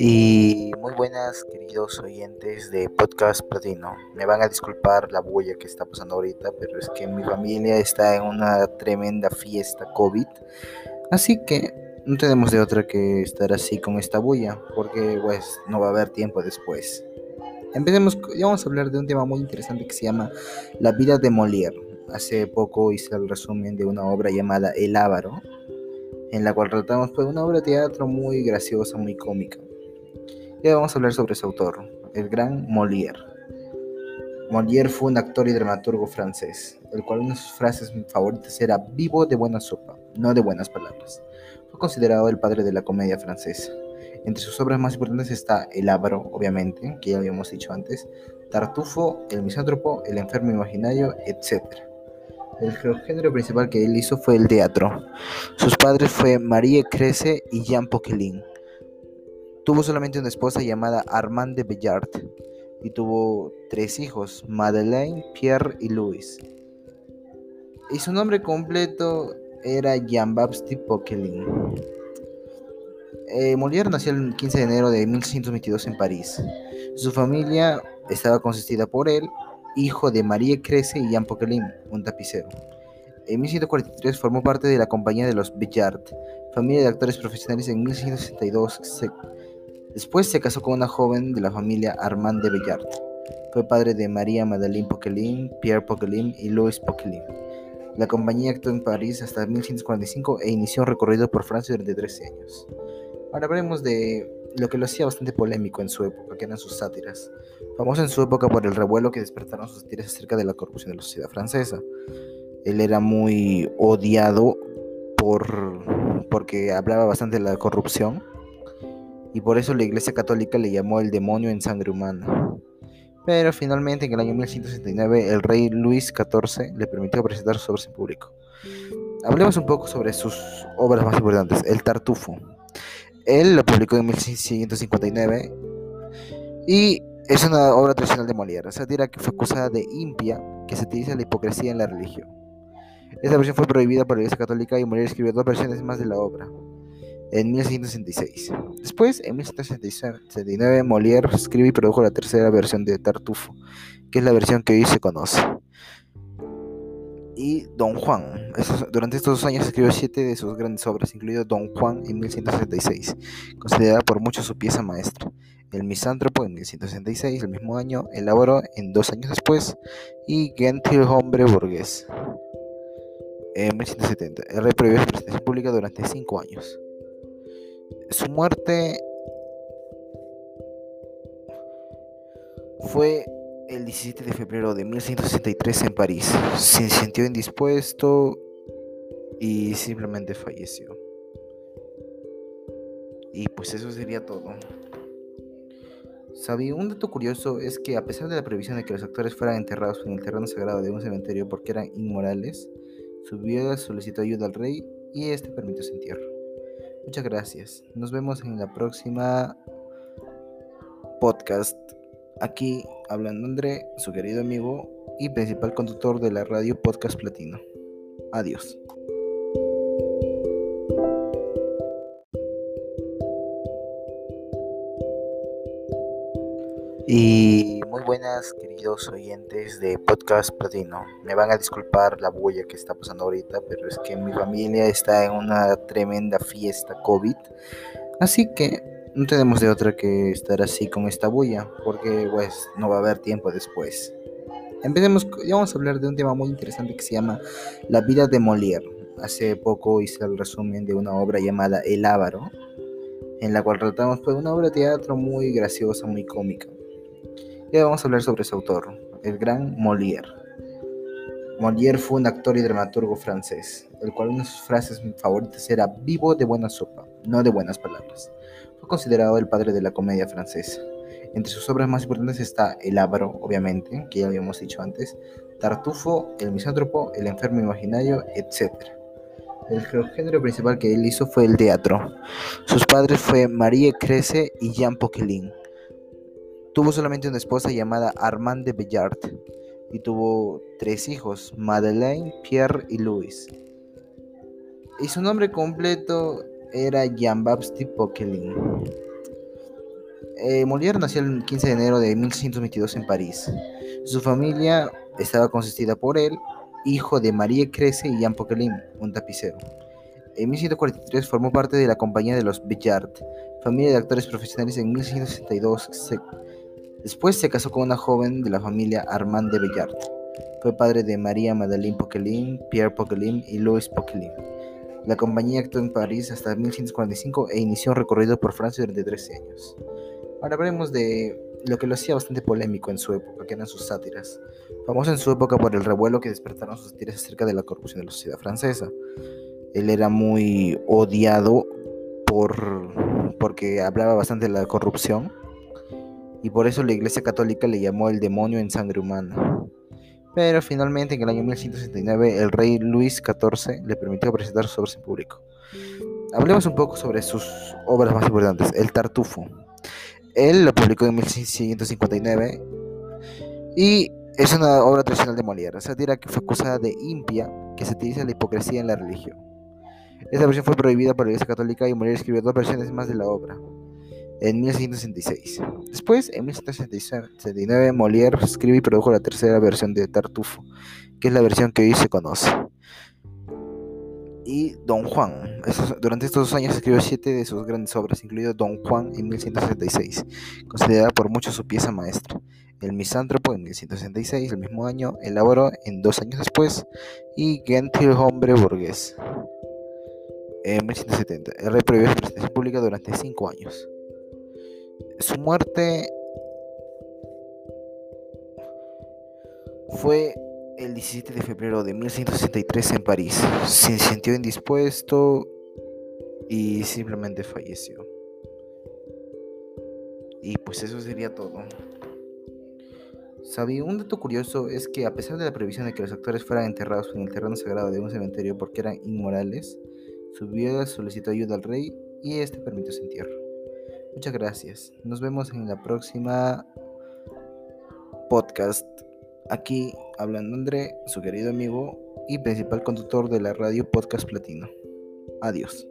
Y muy buenas, queridos oyentes de Podcast Platino. Me van a disculpar la bulla que está pasando ahorita, pero es que mi familia está en una tremenda fiesta COVID. Así que no tenemos de otra que estar así con esta bulla, porque pues no va a haber tiempo después. Empecemos, ya vamos a hablar de un tema muy interesante que se llama La vida de Molière. Hace poco hice el resumen de una obra llamada El Ávaro, en la cual tratamos pues, una obra de teatro muy graciosa, muy cómica. Y vamos a hablar sobre su autor, el gran Molière. Molière fue un actor y dramaturgo francés, el cual una de sus frases favoritas era vivo de buena sopa, no de buenas palabras. Fue considerado el padre de la comedia francesa. Entre sus obras más importantes está El Ávaro, obviamente, que ya habíamos dicho antes, Tartufo, El Misántropo, El Enfermo Imaginario, etc. El género principal que él hizo fue el teatro. Sus padres fue Marie Crece y Jean Poquelin. Tuvo solamente una esposa llamada Armande Bellart y tuvo tres hijos, Madeleine, Pierre y Louis. Y su nombre completo era Jean-Baptiste Poquelin. Eh, Molière nació el 15 de enero de 1622 en París. Su familia estaba consistida por él, hijo de Marie Crece y Jean Poquelin, un tapicero. En 1643 formó parte de la compañía de los Bellart, familia de actores profesionales en 1662. Después se casó con una joven de la familia Armand de Bellart. Fue padre de María Madeleine Poquelin, Pierre Poquelin y Louis Poquelin. La compañía actuó en París hasta 1645 e inició un recorrido por Francia durante 13 años. Ahora hablaremos de lo que lo hacía bastante polémico en su época, que eran sus sátiras. Famoso en su época por el revuelo que despertaron sus sátiras acerca de la corrupción de la sociedad francesa. Él era muy odiado por, porque hablaba bastante de la corrupción y por eso la Iglesia Católica le llamó el demonio en sangre humana. Pero finalmente en el año 1169 el rey Luis XIV le permitió presentar sus obras en público. Hablemos un poco sobre sus obras más importantes, El Tartufo. Él lo publicó en 1659 y es una obra tradicional de Molière, sátira que fue acusada de impia, que satiriza la hipocresía en la religión. Esta versión fue prohibida por la Iglesia Católica y Molière escribió dos versiones más de la obra en 1666. Después, en 1779, Molière escribió y produjo la tercera versión de Tartufo, que es la versión que hoy se conoce y Don Juan. durante estos dos años escribió siete de sus grandes obras, incluido Don Juan en 1166, considerada por muchos su pieza maestra. El Misántropo en 1166, el mismo año, elaboró en dos años después, y Gentil Hombre Burgués en 1170. El rey prohibió su presentación pública durante cinco años. Su muerte fue el 17 de febrero de 1163 en París. Se sintió indispuesto y simplemente falleció. Y pues eso sería todo. Sabía, un dato curioso es que a pesar de la previsión de que los actores fueran enterrados en el terreno sagrado de un cementerio porque eran inmorales, su viuda solicitó ayuda al rey y este permitió su entierro. Muchas gracias. Nos vemos en la próxima podcast. Aquí hablando André, su querido amigo y principal conductor de la radio Podcast Platino. Adiós. Y muy buenas queridos oyentes de Podcast Platino. Me van a disculpar la bulla que está pasando ahorita, pero es que mi familia está en una tremenda fiesta COVID. Así que no tenemos de otra que estar así con esta bulla, porque pues no va a haber tiempo después. Empecemos, ya vamos a hablar de un tema muy interesante que se llama La vida de Molière. Hace poco hice el resumen de una obra llamada El Ávaro, en la cual tratamos pues, una obra de teatro muy graciosa, muy cómica. Y vamos a hablar sobre su autor, el gran Molière. Molière fue un actor y dramaturgo francés, el cual una de sus frases favoritas era vivo de buena sopa, no de buenas palabras. Fue considerado el padre de la comedia francesa. Entre sus obras más importantes está El Ávaro, obviamente, que ya habíamos dicho antes, Tartufo, El Misántropo, El Enfermo Imaginario, etc. El género principal que él hizo fue el teatro. Sus padres fue Marie Crece y Jean Poquelin. Tuvo solamente una esposa llamada Armande Bellart y tuvo tres hijos, Madeleine, Pierre y Louis. Y su nombre completo era Jean-Baptiste Poquelin. Eh, Molière nació el 15 de enero de 1622 en París. Su familia estaba consistida por él, hijo de Marie Crece y Jean Poquelin, un tapicero. En 1643 formó parte de la compañía de los Bellard, familia de actores profesionales en 1662. Después se casó con una joven de la familia Armand de Bellard. Fue padre de María Madeleine Poquelin, Pierre Poquelin y Louis Poquelin. La compañía actuó en París hasta 1645 e inició un recorrido por Francia durante 13 años. Ahora hablemos de lo que lo hacía bastante polémico en su época, que eran sus sátiras. Famoso en su época por el revuelo que despertaron sus sátiras acerca de la corrupción de la sociedad francesa. Él era muy odiado por, porque hablaba bastante de la corrupción y por eso la Iglesia Católica le llamó el demonio en sangre humana. Pero finalmente en el año 1169 el rey Luis XIV le permitió presentar sus obras en público. Hablemos un poco sobre sus obras más importantes. El Tartufo. Él lo publicó en 1659 y es una obra tradicional de Molière, sátira que fue acusada de impia que satiriza la hipocresía en la religión. Esta versión fue prohibida por la Iglesia Católica y Molière escribió dos versiones más de la obra en 1666. Después, en 1779, Molière escribe y produjo la tercera versión de Tartufo, que es la versión que hoy se conoce. Y Don Juan. durante estos dos años escribió siete de sus grandes obras, incluido Don Juan en 1166, considerada por muchos su pieza maestra. El Misántropo en 1166, el mismo año, elaboró en dos años después, y Gentil Hombre Burgués en 1170. El rey prohibió su presentación pública durante cinco años. Su muerte fue el 17 de febrero de 1163 en París. Se sintió indispuesto y simplemente falleció. Y pues eso sería todo. Sabía, un dato curioso es que a pesar de la previsión de que los actores fueran enterrados en el terreno sagrado de un cementerio porque eran inmorales, su viuda solicitó ayuda al rey y este permitió su entierro. Muchas gracias. Nos vemos en la próxima podcast. Aquí hablando André, su querido amigo y principal conductor de la radio Podcast Platino. Adiós.